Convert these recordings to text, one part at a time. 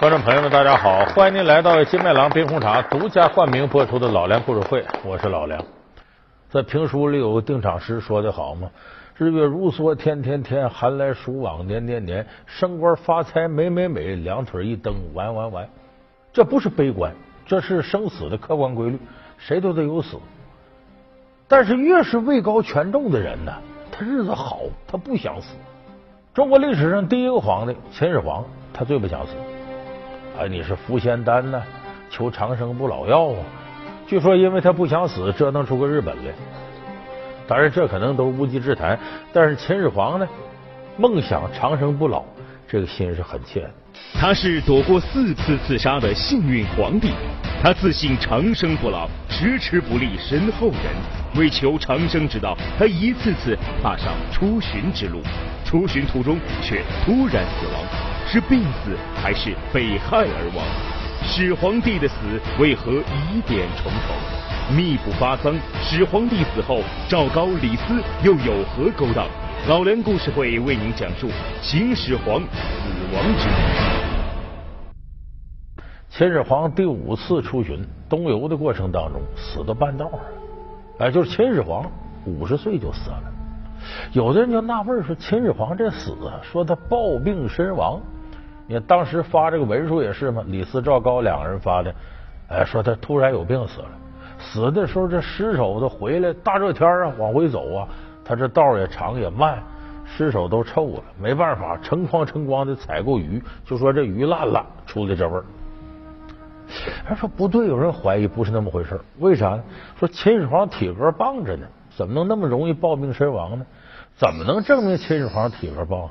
观众朋友们，大家好！欢迎您来到金麦郎冰红茶独家冠名播出的《老梁故事会》，我是老梁。在评书里有个定场诗说的好嘛：“日月如梭，天天天；寒来暑往，年年年。升官发财，美美美；两腿一蹬，完完完。”这不是悲观，这是生死的客观规律，谁都得有死。但是越是位高权重的人呢，他日子好，他不想死。中国历史上第一个皇帝秦始皇，他最不想死。啊，你是服仙丹呢，求长生不老药啊？据说因为他不想死，折腾出个日本来。当然，这可能都是无稽之谈。但是秦始皇呢，梦想长生不老，这个心是很切的。他是躲过四次刺杀的幸运皇帝，他自信长生不老，迟迟不立身后人。为求长生之道，他一次次踏上出巡之路，出巡途中却突然死亡，是病死还是被害而亡？始皇帝的死为何疑点重重？密不发丧，始皇帝死后，赵高、李斯又有何勾当？老梁故事会为您讲述秦始皇死亡之谜。秦始皇第五次出巡东游的过程当中，死到半道上，哎，就是秦始皇五十岁就死了。有的人就纳闷说，秦始皇这死，说他暴病身亡。你看当时发这个文书也是嘛，李斯、赵高两个人发的，哎，说他突然有病死了。死的时候这尸首都回来，大热天啊，往回走啊，他这道也长也慢，尸首都臭了，没办法，成筐成筐的采购鱼，就说这鱼烂了，出的这味儿。他说不对，有人怀疑不是那么回事为啥呢？说秦始皇体格棒着呢，怎么能那么容易暴病身亡呢？怎么能证明秦始皇体格棒？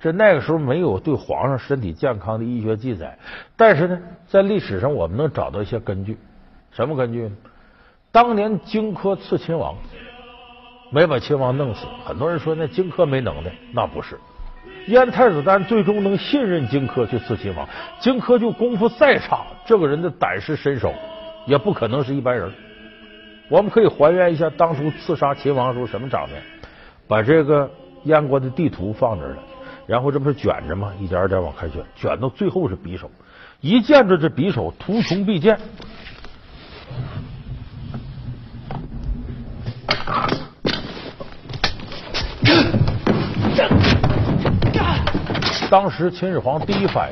这那个时候没有对皇上身体健康的医学记载，但是呢，在历史上我们能找到一些根据。什么根据呢？当年荆轲刺秦王，没把秦王弄死。很多人说那荆轲没能耐，那不是。燕太子丹最终能信任荆轲去刺秦王，荆轲就功夫再差，这个人的胆识身手也不可能是一般人。我们可以还原一下当初刺杀秦王时候什么场面，把这个燕国的地图放这儿了，然后这不是卷着吗？一点一点往开卷，卷到最后是匕首，一见着这匕首，图穷匕见。当时秦始皇第一反应。